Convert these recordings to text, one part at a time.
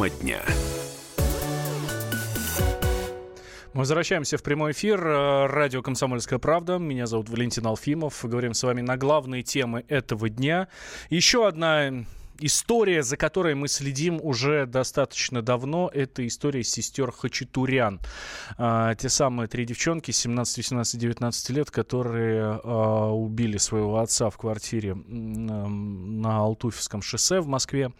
Тема дня. Мы возвращаемся в прямой эфир. Э, радио «Комсомольская правда». Меня зовут Валентин Алфимов. Говорим с вами на главные темы этого дня. Еще одна история, за которой мы следим уже достаточно давно, это история сестер Хачатурян. А, те самые три девчонки, 17, 18, 19 лет, которые а, убили своего отца в квартире на Алтуфьевском шоссе в Москве.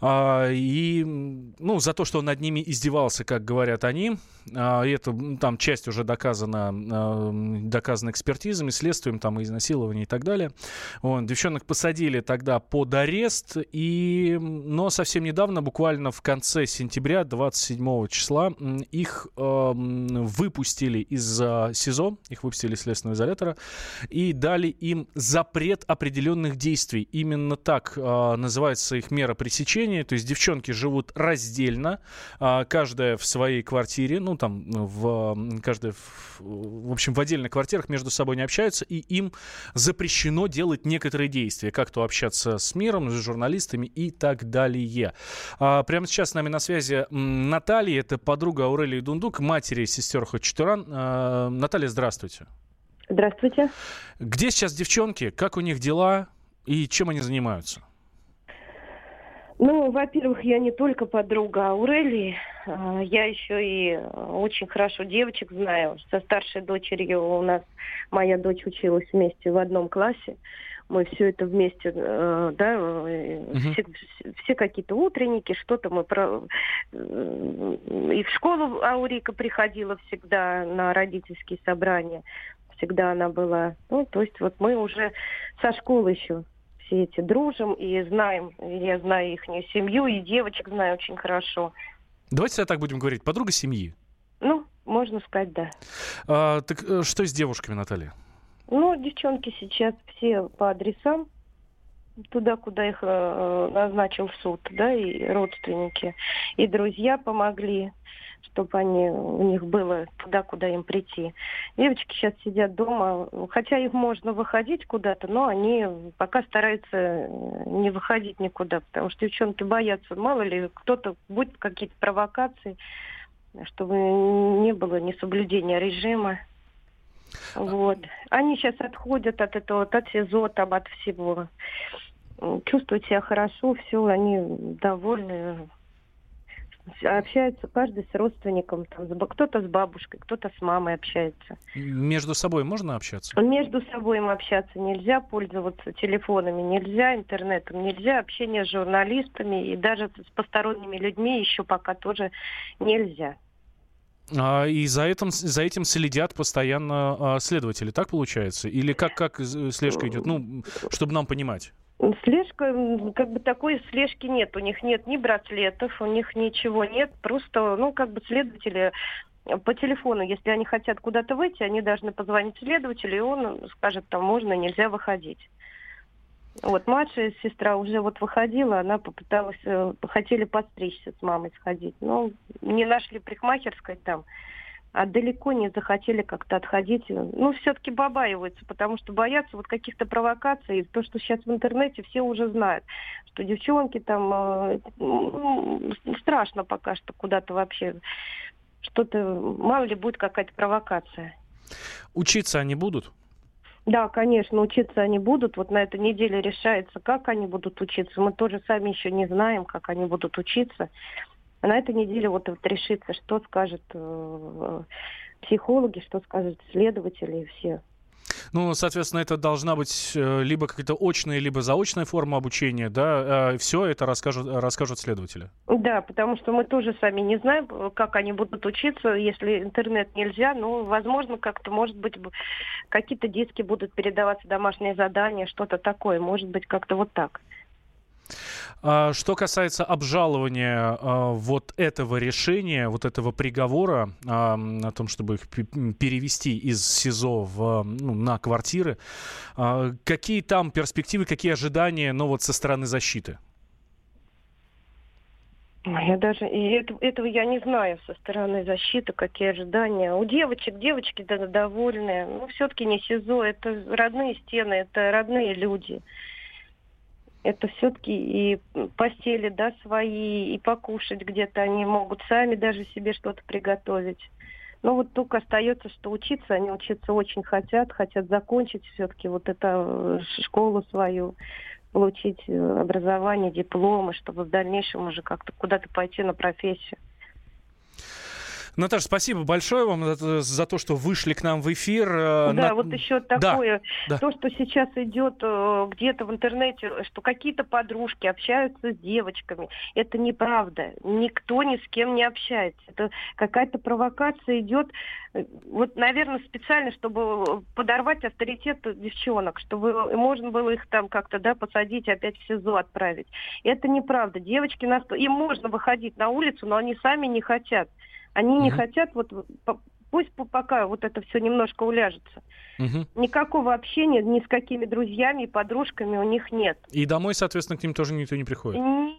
А, и, ну, за то, что он над ними издевался, как говорят они. А, это там часть уже доказана, а, доказана экспертизами, следствием, там, изнасилование и так далее. Вот, девчонок посадили тогда под арест, и, но совсем недавно, буквально в конце сентября, 27 числа, их э, выпустили из СИЗО, их выпустили из следственного изолятора, и дали им запрет определенных действий. Именно так э, называется их мера пресечения помещении, то есть девчонки живут раздельно, а, каждая в своей квартире, ну там в каждая, в, в общем, в отдельных квартирах между собой не общаются, и им запрещено делать некоторые действия, как то общаться с миром, с журналистами и так далее. А, прямо сейчас с нами на связи Наталья, это подруга Аурелии Дундук, матери сестер Хачатуран. А, Наталья, здравствуйте. Здравствуйте. Где сейчас девчонки? Как у них дела? И чем они занимаются? Ну, во-первых, я не только подруга Аурелии, а, я еще и очень хорошо девочек знаю. Со старшей дочерью у нас моя дочь училась вместе в одном классе. Мы все это вместе, э, да, угу. все, все какие-то утренники, что-то мы про... Э, и в школу Аурика приходила всегда на родительские собрания. Всегда она была. Ну, то есть вот мы уже со школы еще все эти дружим и знаем, я знаю их семью, и девочек знаю очень хорошо. Давайте так будем говорить, подруга семьи. Ну, можно сказать, да. А, так э, что с девушками, Наталья? Ну, девчонки сейчас все по адресам, туда, куда их э, назначил суд, да, и родственники, и друзья помогли чтобы они, у них было туда, куда им прийти. Девочки сейчас сидят дома, хотя их можно выходить куда-то, но они пока стараются э, не выходить никуда, потому что девчонки боятся, мало ли, кто-то будет какие-то провокации, чтобы не было несоблюдения режима. Вот. Они сейчас отходят от этого, от СИЗО, там, от всего. Чувствуют себя хорошо, все, они довольны, общаются каждый с родственником, там, кто-то с бабушкой, кто-то с мамой общается. Между собой можно общаться? Между собой им общаться нельзя, пользоваться телефонами нельзя, интернетом нельзя, общение с журналистами и даже с посторонними людьми еще пока тоже нельзя. А, и за этим, за этим следят постоянно а, следователи, так получается? Или как, как слежка идет? Ну, чтобы нам понимать. Слежка, как бы такой слежки нет. У них нет ни браслетов, у них ничего нет. Просто, ну, как бы следователи по телефону, если они хотят куда-то выйти, они должны позвонить следователю, и он скажет, там можно, нельзя выходить. Вот младшая сестра уже вот выходила, она попыталась, э, хотели подстричься с мамой сходить, но не нашли парикмахерской там а далеко не захотели как-то отходить. Ну, все-таки побаиваются, потому что боятся вот каких-то провокаций. То, что сейчас в интернете все уже знают, что девчонки там... Ну, страшно пока что куда-то вообще. Что-то... Мало ли будет какая-то провокация. Учиться они будут? Да, конечно, учиться они будут. Вот на этой неделе решается, как они будут учиться. Мы тоже сами еще не знаем, как они будут учиться. А на этой неделе вот, вот решится, что скажут э, психологи, что скажут следователи и все. Ну, соответственно, это должна быть э, либо какая-то очная, либо заочная форма обучения, да? Э, все это расскажут, расскажут следователи. Да, потому что мы тоже сами не знаем, как они будут учиться, если интернет нельзя. Ну, возможно, как-то, может быть, какие-то диски будут передаваться, домашние задания, что-то такое. Может быть, как-то вот так. А, что касается обжалования а, вот этого решения, вот этого приговора а, о том, чтобы их перевести из СИЗО в, ну, на квартиры, какие там перспективы, какие ожидания, ну вот со стороны защиты? Я даже и это, этого я не знаю со стороны защиты, какие ожидания. У девочек, девочки да, довольны. Ну, все-таки не СИЗО, это родные стены, это родные люди. Это все-таки и постели, да, свои, и покушать где-то они могут сами даже себе что-то приготовить. Но вот только остается, что учиться, они учиться очень хотят, хотят закончить все-таки вот эту э, школу свою, получить э, образование, дипломы, чтобы в дальнейшем уже как-то куда-то пойти на профессию. Наташа, спасибо большое вам за, за то, что вышли к нам в эфир. Э, да, На... вот еще такое, да, то, что сейчас идет э, где-то в интернете, что какие-то подружки общаются с девочками, это неправда. Никто ни с кем не общается. Это какая-то провокация идет, э, вот, наверное, специально, чтобы подорвать авторитет девчонок, чтобы можно было их там как-то, да, посадить, опять в СИЗО отправить. Это неправда. Девочки, нас... им можно выходить на улицу, но они сами не хотят. Они не хотят вот пусть пока вот это все немножко уляжется. Угу. Никакого общения ни с какими друзьями и подружками у них нет. И домой, соответственно, к ним тоже никто не приходит? Ни,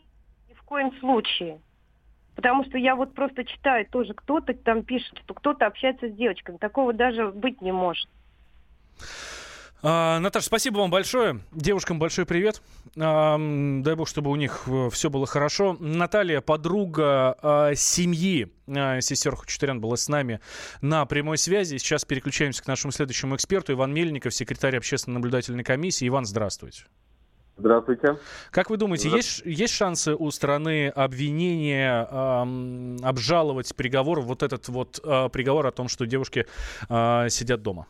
ни в коем случае. Потому что я вот просто читаю тоже, кто-то там пишет, что кто-то общается с девочками. Такого даже быть не может. А, Наташа, спасибо вам большое. Девушкам большой привет. А, дай бог, чтобы у них э, все было хорошо. Наталья, подруга а, семьи а, сестер Хачатурян была с нами на прямой связи. Сейчас переключаемся к нашему следующему эксперту. Иван Мельников, секретарь общественной наблюдательной комиссии. Иван, здравствуйте. Здравствуйте. Как вы думаете, есть, есть шансы у стороны обвинения э, обжаловать приговор, вот этот вот э, приговор о том, что девушки э, сидят дома?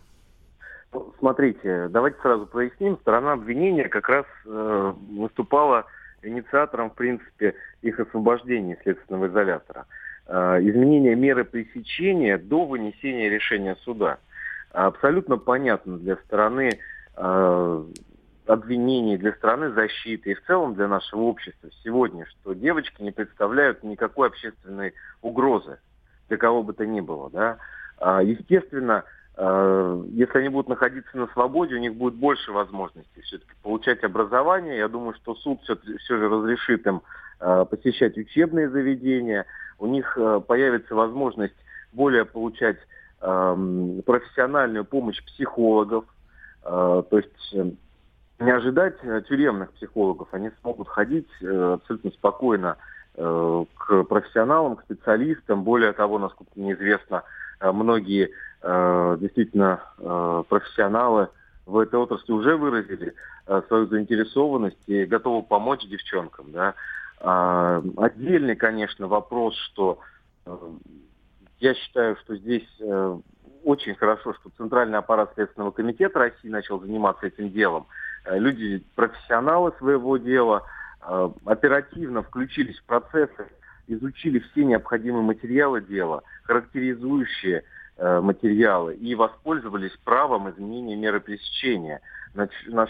Смотрите, давайте сразу проясним. Сторона обвинения как раз э, выступала инициатором, в принципе, их освобождения следственного изолятора. Э, изменение меры пресечения до вынесения решения суда. Абсолютно понятно для стороны э, обвинений, для стороны защиты и в целом для нашего общества сегодня, что девочки не представляют никакой общественной угрозы для кого бы то ни было. Да? А, естественно, если они будут находиться на свободе, у них будет больше возможностей все-таки получать образование. Я думаю, что суд все, все же разрешит им э, посещать учебные заведения. У них э, появится возможность более получать эм, профессиональную помощь психологов. То есть не ожидать тюремных психологов. Они смогут ходить абсолютно спокойно к профессионалам, к специалистам. Более того, насколько мне известно, многие Э, действительно э, профессионалы в этой отрасли уже выразили э, свою заинтересованность и готовы помочь девчонкам. Да. А, отдельный, конечно, вопрос, что я считаю, что здесь очень хорошо, что Центральный аппарат Следственного комитета России начал заниматься этим делом. Люди, профессионалы своего дела, оперативно включились в процессы, изучили все необходимые материалы дела, характеризующие материалы и воспользовались правом изменения меры пресечения. На, на,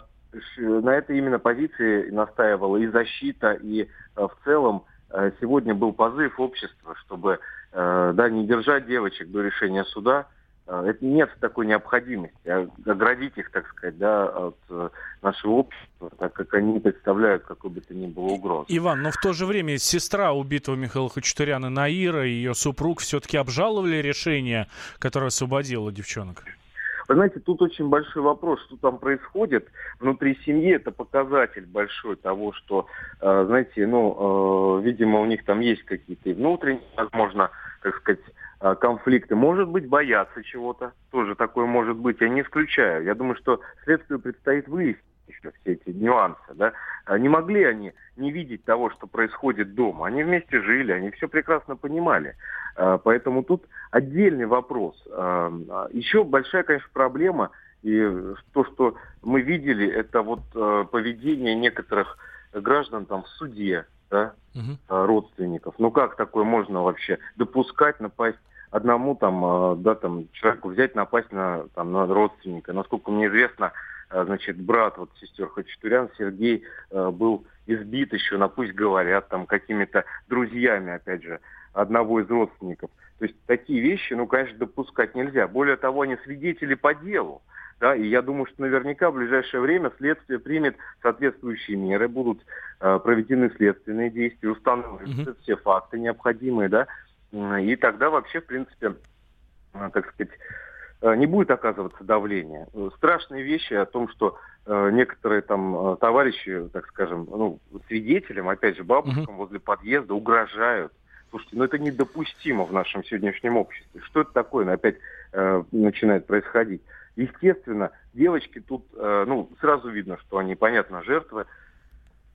на этой именно позиции настаивала и защита, и э, в целом э, сегодня был позыв общества, чтобы да, не держать девочек до решения суда, это нет такой необходимости а оградить их, так сказать, да, от э, нашего общества, так как они не представляют какой бы то ни было угрозы. Иван, но в то же время сестра убитого Михаила Хачатуряна Наира и ее супруг все-таки обжаловали решение, которое освободило девчонок? Вы знаете, тут очень большой вопрос, что там происходит внутри семьи. Это показатель большой того, что, э, знаете, ну, э, видимо, у них там есть какие-то внутренние, возможно, так сказать, а, конфликты. Может быть, боятся чего-то. Тоже такое может быть. Я не исключаю. Я думаю, что следствию предстоит выяснить еще все эти нюансы. Да? А не могли они не видеть того, что происходит дома. Они вместе жили, они все прекрасно понимали. А, поэтому тут отдельный вопрос. Еще большая, конечно, проблема, и то, что мы видели, это вот поведение некоторых граждан там в суде, да, угу. родственников. Ну как такое можно вообще допускать, напасть одному там, а, да, там, человеку взять, напасть на, там, на родственника. Насколько мне известно, а, значит, брат вот сестер Хачатурян, Сергей, был избит еще, на пусть говорят, там, какими-то друзьями, опять же, одного из родственников. То есть такие вещи, ну, конечно, допускать нельзя. Более того, они свидетели по делу. Да, и я думаю, что наверняка в ближайшее время следствие примет соответствующие меры, будут э, проведены следственные действия, установлены угу. все факты необходимые, да, и тогда вообще, в принципе, э, так сказать, э, не будет оказываться давление. Страшные вещи о том, что э, некоторые там товарищи, так скажем, ну, свидетелям, опять же, бабушкам uh-huh. возле подъезда угрожают. Слушайте, ну это недопустимо в нашем сегодняшнем обществе. Что это такое? Ну, опять э, начинает происходить. Естественно, девочки тут, э, ну, сразу видно, что они, понятно, жертвы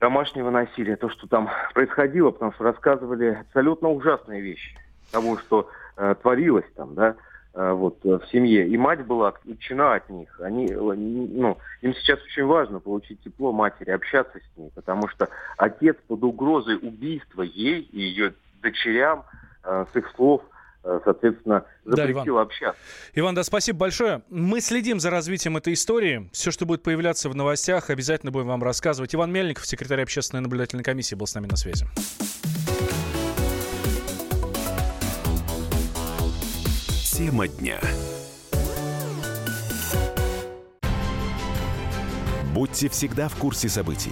домашнего насилия, то, что там происходило, потому что рассказывали абсолютно ужасные вещи того, что э, творилось там, да, э, вот э, в семье. И мать была отключена от них. Они, ну, им сейчас очень важно получить тепло матери, общаться с ней, потому что отец под угрозой убийства ей и ее дочерям, э, с их слов, соответственно, запретил да, общаться. Иван, да, спасибо большое. Мы следим за развитием этой истории. Все, что будет появляться в новостях, обязательно будем вам рассказывать. Иван Мельников, секретарь общественной наблюдательной комиссии, был с нами на связи. Тема дня. Будьте всегда в курсе событий.